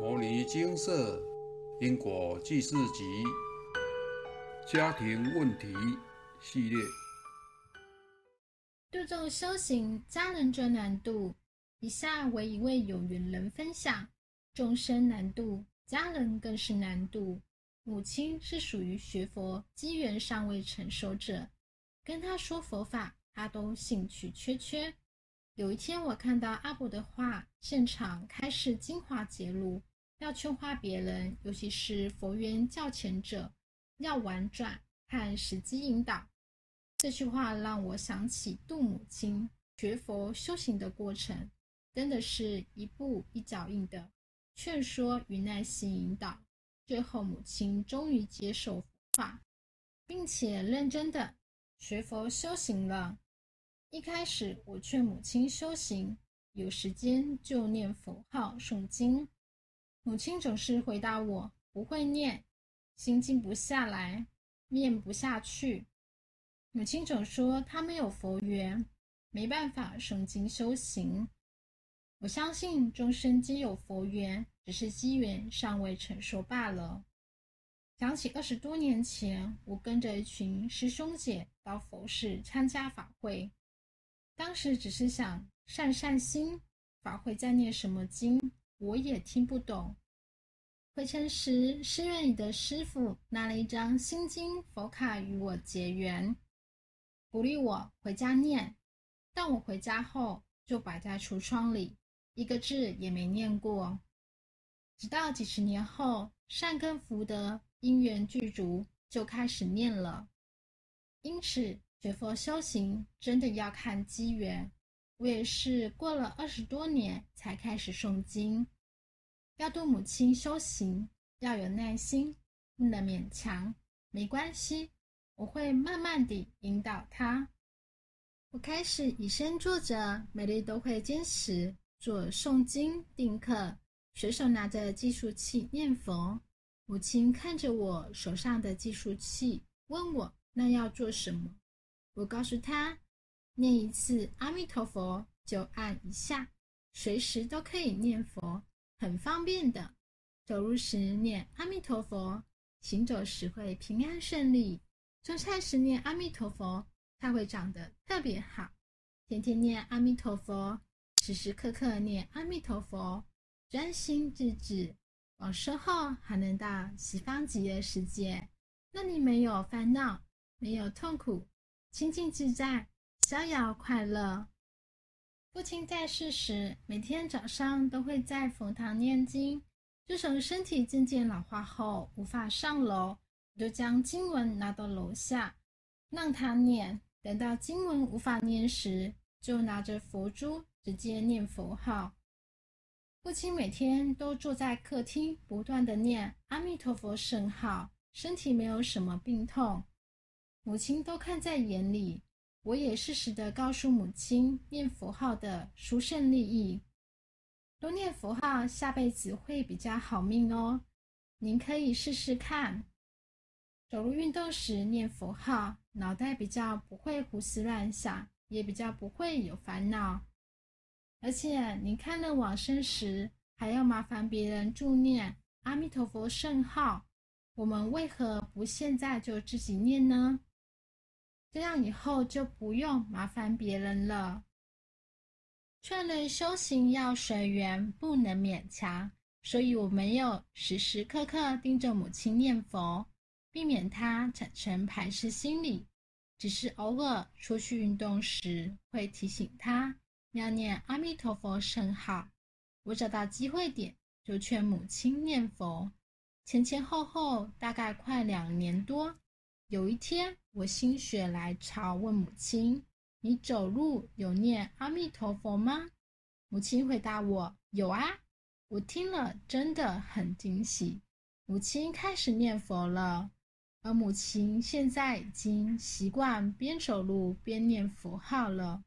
摩尼精舍因果记事集家庭问题系列，度众修行，家人最难度。以下为一位有缘人分享：众生难度，家人更是难度。母亲是属于学佛机缘尚未成熟者，跟他说佛法，他都兴趣缺缺。有一天，我看到阿伯的画，现场开示精华揭露，要劝化别人，尤其是佛缘较浅者，要婉转，看时机引导。这句话让我想起度母亲学佛修行的过程，真的是一步一脚印的劝说与耐心引导。最后，母亲终于接受佛法，并且认真的学佛修行了。一开始，我劝母亲修行，有时间就念佛号、诵经。母亲总是回答我：“不会念，心静不下来，念不下去。”母亲总说她没有佛缘，没办法诵经修行。我相信众生皆有佛缘。只是机缘尚未成熟罢了。想起二十多年前，我跟着一群师兄姐到佛寺参加法会，当时只是想散散心。法会在念什么经，我也听不懂。回程时，寺院里的师傅拿了一张心经佛卡与我结缘，鼓励我回家念。但我回家后就摆在橱窗里，一个字也没念过。直到几十年后，善根福德因缘具足，就开始念了。因此，学佛修行真的要看机缘。我也是过了二十多年才开始诵经。要对母亲修行，要有耐心，不能勉强。没关系，我会慢慢地引导她。我开始以身作则，每日都会坚持做诵经定课。随手拿着计数器念佛，母亲看着我手上的计数器，问我那要做什么。我告诉她，念一次阿弥陀佛就按一下，随时都可以念佛，很方便的。走路时念阿弥陀佛，行走时会平安顺利。种菜时念阿弥陀佛，菜会长得特别好。天天念阿弥陀佛，时时刻刻念阿弥陀佛。专心致志，往生后还能到西方极乐世界，那里没有烦恼，没有痛苦，清净自在，逍遥快乐。父亲在世时，每天早上都会在佛堂念经。自从身体渐渐老化后，无法上楼，就将经文拿到楼下，让他念。等到经文无法念时，就拿着佛珠直接念佛号。父亲每天都坐在客厅，不断的念阿弥陀佛圣号，身体没有什么病痛，母亲都看在眼里。我也适时的告诉母亲念佛号的殊胜利益，多念佛号，下辈子会比较好命哦。您可以试试看，走路运动时念佛号，脑袋比较不会胡思乱想，也比较不会有烦恼。而且，您看了往生时，还要麻烦别人助念阿弥陀佛圣号，我们为何不现在就自己念呢？这样以后就不用麻烦别人了。劝人修行要随缘，不能勉强，所以我没有时时刻刻盯着母亲念佛，避免她产生排斥心理，只是偶尔出去运动时会提醒她。要念阿弥陀佛圣号，我找到机会点就劝母亲念佛。前前后后大概快两年多。有一天，我心血来潮问母亲：“你走路有念阿弥陀佛吗？”母亲回答我：“有啊。”我听了真的很惊喜。母亲开始念佛了，而母亲现在已经习惯边走路边念佛号了。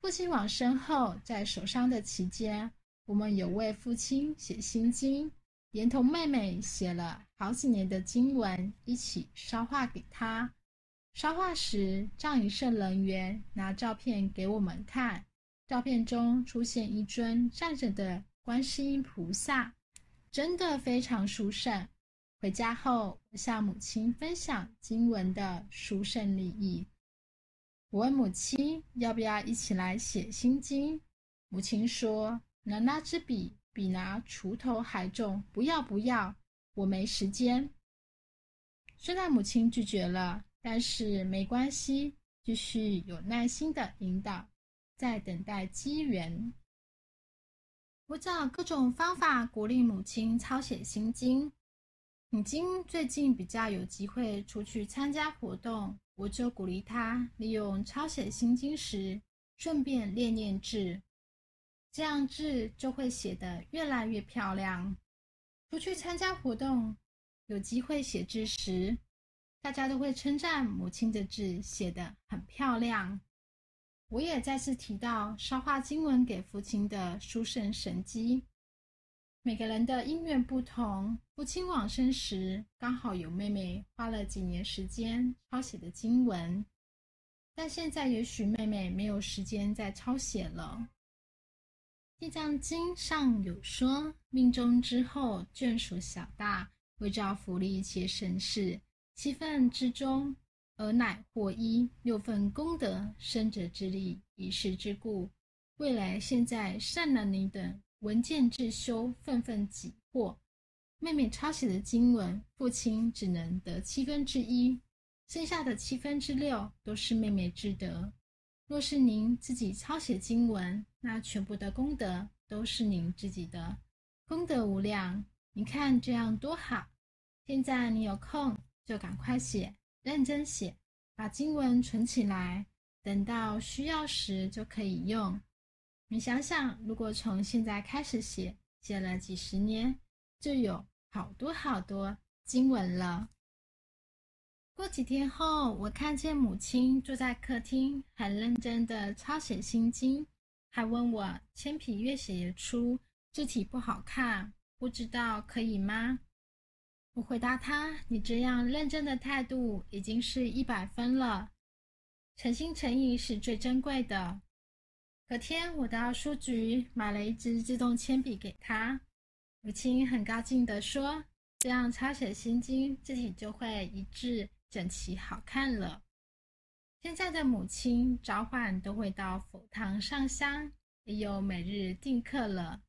父亲往生后，在守丧的期间，我们有为父亲写心经，连同妹妹写了好几年的经文，一起烧化给他。烧化时，葬仪社人员拿照片给我们看，照片中出现一尊站着的观世音菩萨，真的非常殊胜。回家后，我向母亲分享经文的殊胜利益。我问母亲要不要一起来写心经，母亲说：“能拿支笔，比拿锄头还重，不要不要，我没时间。”虽然母亲拒绝了，但是没关系，继续有耐心的引导，在等待机缘。我找各种方法鼓励母亲抄写心经。母亲最近比较有机会出去参加活动，我就鼓励她利用抄写心经时，顺便练练字，这样字就会写得越来越漂亮。出去参加活动，有机会写字时，大家都会称赞母亲的字写得很漂亮。我也再次提到烧化经文给父亲的殊胜神机。每个人的因缘不同，父亲往生时刚好有妹妹花了几年时间抄写的经文，但现在也许妹妹没有时间再抄写了。地藏经上有说：“命中之后，眷属小大，为照福利且省事，七份之中，而乃获一六份功德，生者之力，以是之故，未来现在善男女等。”文件自修，愤愤己获。妹妹抄写的经文，父亲只能得七分之一，剩下的七分之六都是妹妹之德。若是您自己抄写经文，那全部的功德都是您自己的，功德无量。你看这样多好！现在你有空就赶快写，认真写，把经文存起来，等到需要时就可以用。你想想，如果从现在开始写，写了几十年，就有好多好多经文了。过几天后，我看见母亲坐在客厅，很认真的抄写心经，还问我铅笔越写越粗，字体不好看，不知道可以吗？我回答他：“你这样认真的态度，已经是一百分了。诚心诚意是最珍贵的。”隔天，我到书局买了一支自动铅笔给他。母亲很高兴地说：“这样抄写心经，字体就会一致、整齐、好看了。”现在的母亲早晚都会到佛堂上香，也有每日定课了。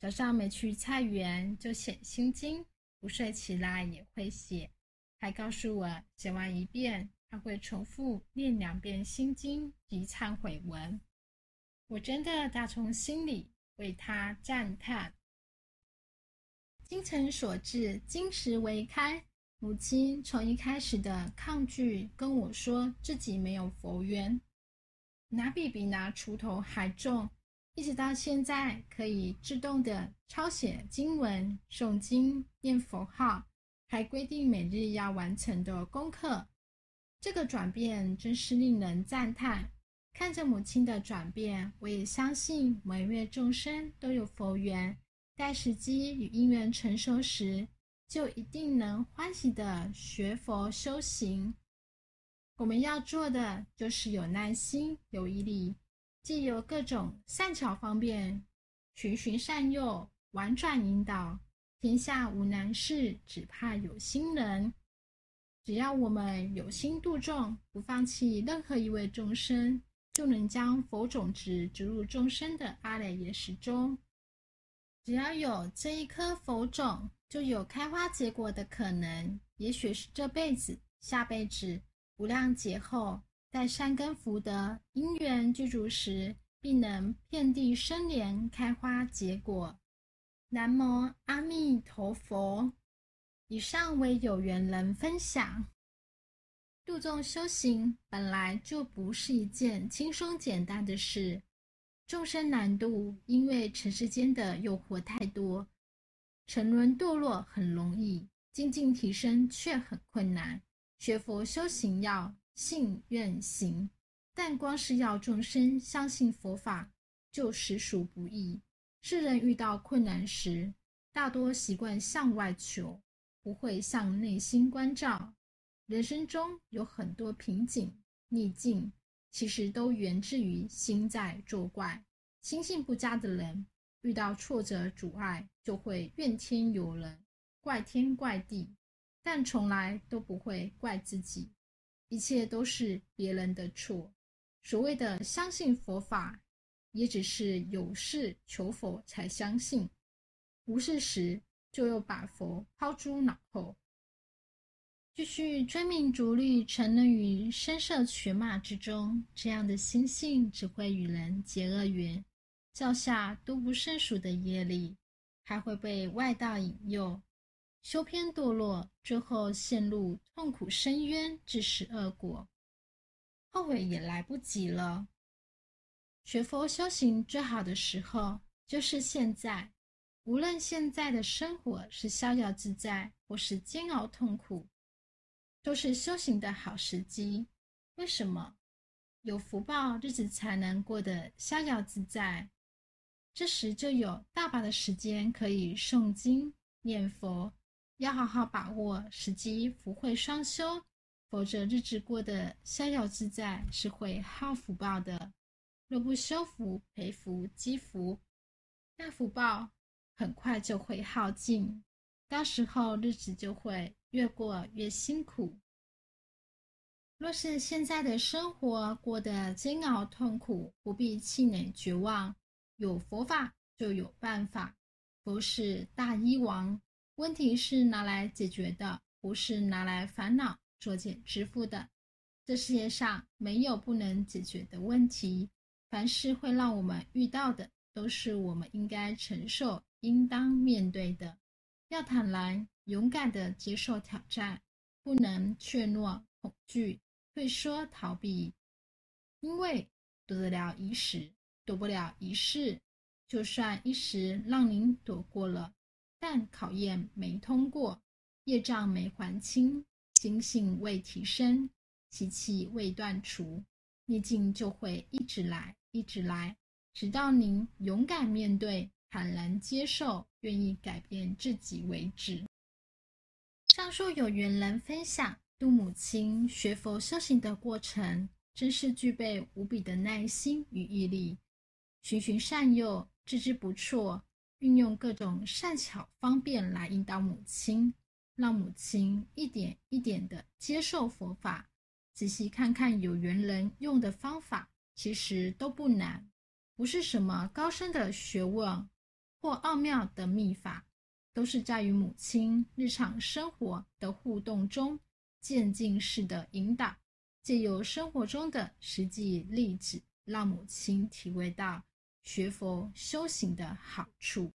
早上没去菜园就写心经，不睡起来也会写，还告诉我写完一遍，他会重复念两遍心经及忏悔文。我真的打从心里为他赞叹。精诚所至，金石为开。母亲从一开始的抗拒，跟我说自己没有佛缘，拿笔比拿锄头还重，一直到现在可以自动的抄写经文、诵经、念佛号，还规定每日要完成的功课。这个转变真是令人赞叹。看着母亲的转变，我也相信每位众生都有佛缘，待时机与因缘成熟时，就一定能欢喜的学佛修行。我们要做的就是有耐心、有毅力，既有各种善巧方便，循循善诱，婉转引导。天下无难事，只怕有心人。只要我们有心度众，不放弃任何一位众生。就能将佛种子植入众生的阿赖耶识中。只要有这一颗佛种，就有开花结果的可能。也许是这辈子、下辈子无量劫后，在善根福德因缘具足时，必能遍地生莲、开花结果。南无阿弥陀佛。以上为有缘人分享。度众修行本来就不是一件轻松简单的事，众生难度，因为尘世间的诱惑太多，沉沦堕落很容易，精进提升却很困难。学佛修行要信愿行，但光是要众生相信佛法，就实属不易。世人遇到困难时，大多习惯向外求，不会向内心关照。人生中有很多瓶颈、逆境，其实都源自于心在作怪。心性不佳的人，遇到挫折阻碍，就会怨天尤人、怪天怪地，但从来都不会怪自己，一切都是别人的错。所谓的相信佛法，也只是有事求佛才相信，无事时就又把佛抛诸脑后。继续追名逐利，沉沦于声色犬马之中，这样的心性只会与人结恶缘，造下多不胜数的业力，还会被外道引诱，修偏堕落，最后陷入痛苦深渊，致使恶果，后悔也来不及了。学佛修行最好的时候就是现在，无论现在的生活是逍遥自在，或是煎熬痛苦。都是修行的好时机。为什么有福报，日子才能过得逍遥自在？这时就有大把的时间可以诵经念佛，要好好把握时机，福慧双修，否则日子过得逍遥自在是会耗福报的。若不修福、培福、积福，那福报很快就会耗尽，到时候日子就会。越过越辛苦。若是现在的生活过得煎熬痛苦，不必气馁绝望。有佛法就有办法，佛是大医王。问题是拿来解决的，不是拿来烦恼作茧支付的。这世界上没有不能解决的问题，凡是会让我们遇到的，都是我们应该承受、应当面对的。要坦然。勇敢的接受挑战，不能怯懦、恐惧、退缩、逃避，因为躲得了一时，躲不了一世。就算一时让您躲过了，但考验没通过，业障没还清，心性未提升，习气未断除，逆境就会一直来，一直来，直到您勇敢面对、坦然接受、愿意改变自己为止。上述有缘人分享度母亲学佛修行的过程，真是具备无比的耐心与毅力，循循善诱，知之不错，运用各种善巧方便来引导母亲，让母亲一点一点的接受佛法。仔细看看有缘人用的方法，其实都不难，不是什么高深的学问或奥妙的秘法。都是在于母亲日常生活的互动中，渐进式的引导，借由生活中的实际例子，让母亲体会到学佛修行的好处。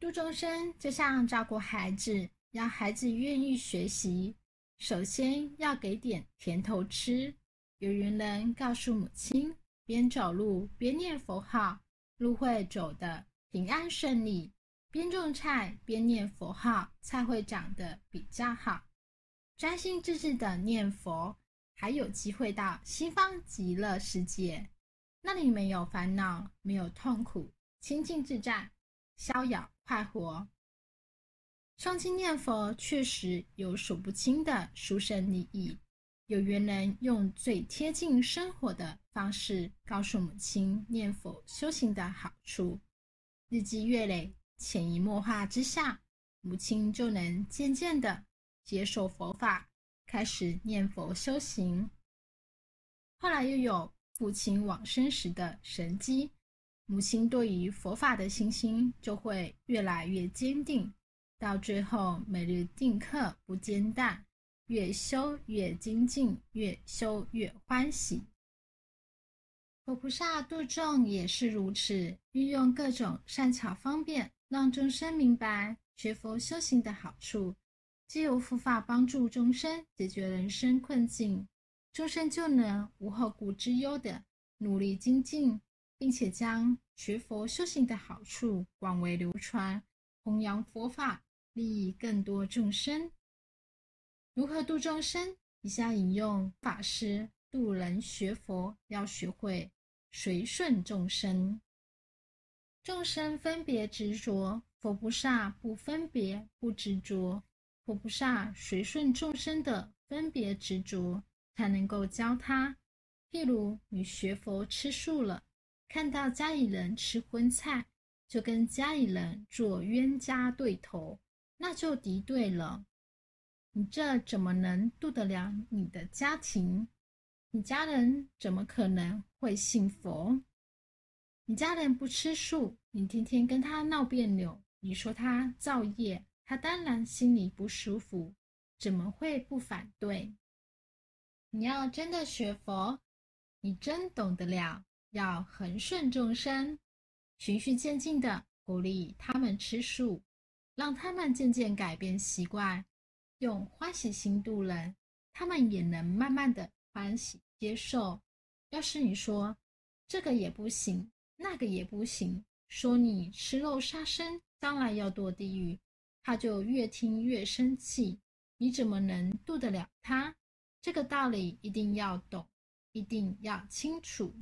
度众生就像照顾孩子，让孩子愿意学习，首先要给点甜头吃。有缘人告诉母亲，边走路边念佛号，路会走得平安顺利。边种菜边念佛号，菜会长得比较好。专心致志的念佛，还有机会到西方极乐世界，那里没有烦恼，没有痛苦，清净自在，逍遥快活。诵经念佛确实有数不清的殊胜利益。有缘人用最贴近生活的方式，告诉母亲念佛修行的好处，日积月累。潜移默化之下，母亲就能渐渐的接受佛法，开始念佛修行。后来又有父亲往生时的神机，母亲对于佛法的信心就会越来越坚定，到最后每日定课不间断，越修越精进，越修越欢喜。佛菩萨度众也是如此，运用各种善巧方便。让众生明白学佛修行的好处，借由佛法帮助众生解决人生困境，众生就能无后顾之忧的努力精进，并且将学佛修行的好处广为流传，弘扬佛法，利益更多众生。如何度众生？以下引用法师度人学佛要学会随顺众生。众生分别执着，佛菩萨不分别不执着。佛菩萨随顺众生的分别执着，才能够教他。譬如你学佛吃素了，看到家里人吃荤菜，就跟家里人做冤家对头，那就敌对了。你这怎么能度得了你的家庭？你家人怎么可能会信佛？你家人不吃素，你天天跟他闹别扭，你说他造业，他当然心里不舒服，怎么会不反对？你要真的学佛，你真懂得了，要恒顺众生，循序渐进的鼓励他们吃素，让他们渐渐改变习惯。用欢喜心度人，他们也能慢慢的欢喜接受。要是你说这个也不行，那个也不行，说你吃肉杀生，将来要堕地狱，他就越听越生气。你怎么能度得了他？这个道理一定要懂，一定要清楚。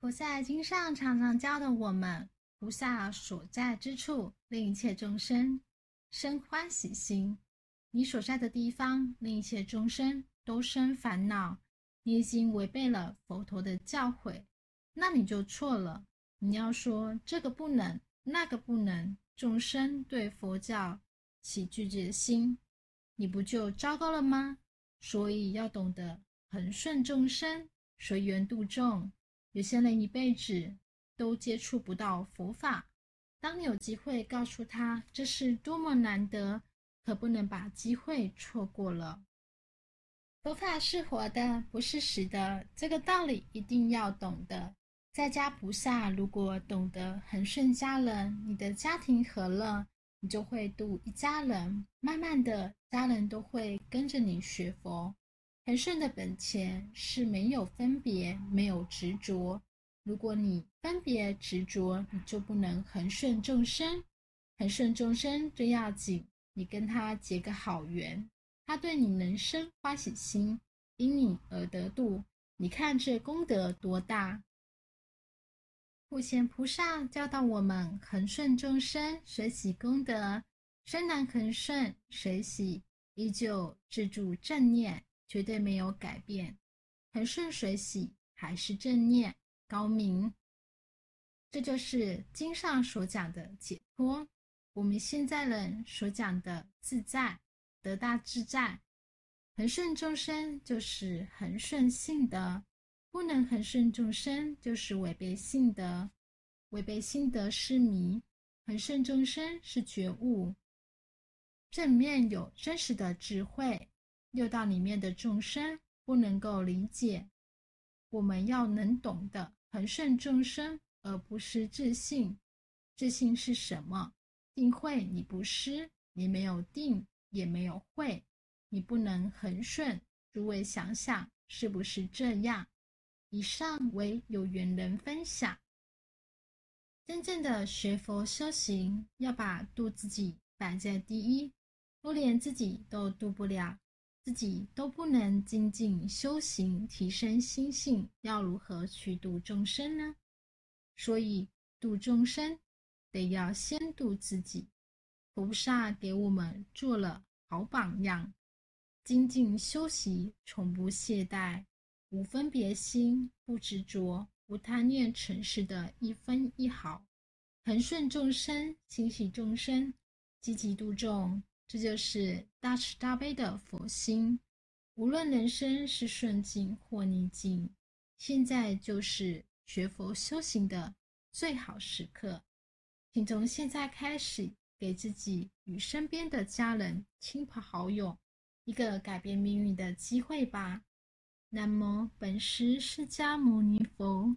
菩萨经上常常教的我们，菩萨所在之处，令一切众生生欢喜心。你所在的地方，令一切众生都生烦恼，你已经违背了佛陀的教诲，那你就错了。你要说这个不能，那个不能，众生对佛教起拒绝心，你不就糟糕了吗？所以要懂得恒顺众生，随缘度众。有些人一辈子都接触不到佛法，当你有机会告诉他这是多么难得。可不能把机会错过了。佛法是活的，不是死的，这个道理一定要懂得。在家菩萨如果懂得恒顺家人，你的家庭和乐，你就会度一家人。慢慢的，家人都会跟着你学佛。恒顺的本钱是没有分别，没有执着。如果你分别执着，你就不能恒顺众生。恒顺众生最要紧。你跟他结个好缘，他对你能生欢喜心，因你而得度。你看这功德多大！普贤菩萨教导我们恒顺众生，随喜功德。虽然恒顺随喜，依旧自住正念，绝对没有改变。恒顺水喜还是正念高明，这就是经上所讲的解脱。我们现在人所讲的自在、得大自在、恒顺众生，就是恒顺性德；不能恒顺众生，就是违背性德。违背性德是迷，恒顺众生是觉悟。正面有真实的智慧，六道里面的众生不能够理解。我们要能懂得恒顺众生，而不是自信。自信是什么？定慧你不失，你没有定，也没有慧，你不能恒顺。诸位想想，是不是这样？以上为有缘人分享。真正的学佛修行，要把度自己摆在第一。若连自己都度不了，自己都不能精进修行，提升心性，要如何去度众生呢？所以度众生。得要先度自己，菩萨给我们做了好榜样，精进修习，从不懈怠，无分别心，不执着，无贪念尘世的一分一毫，恒顺众生，心喜众生，积极度众，这就是大慈大悲的佛心。无论人生是顺境或逆境，现在就是学佛修行的最好时刻。请从现在开始，给自己与身边的家人、亲朋好友一个改变命运的机会吧。南无本师释迦牟尼佛。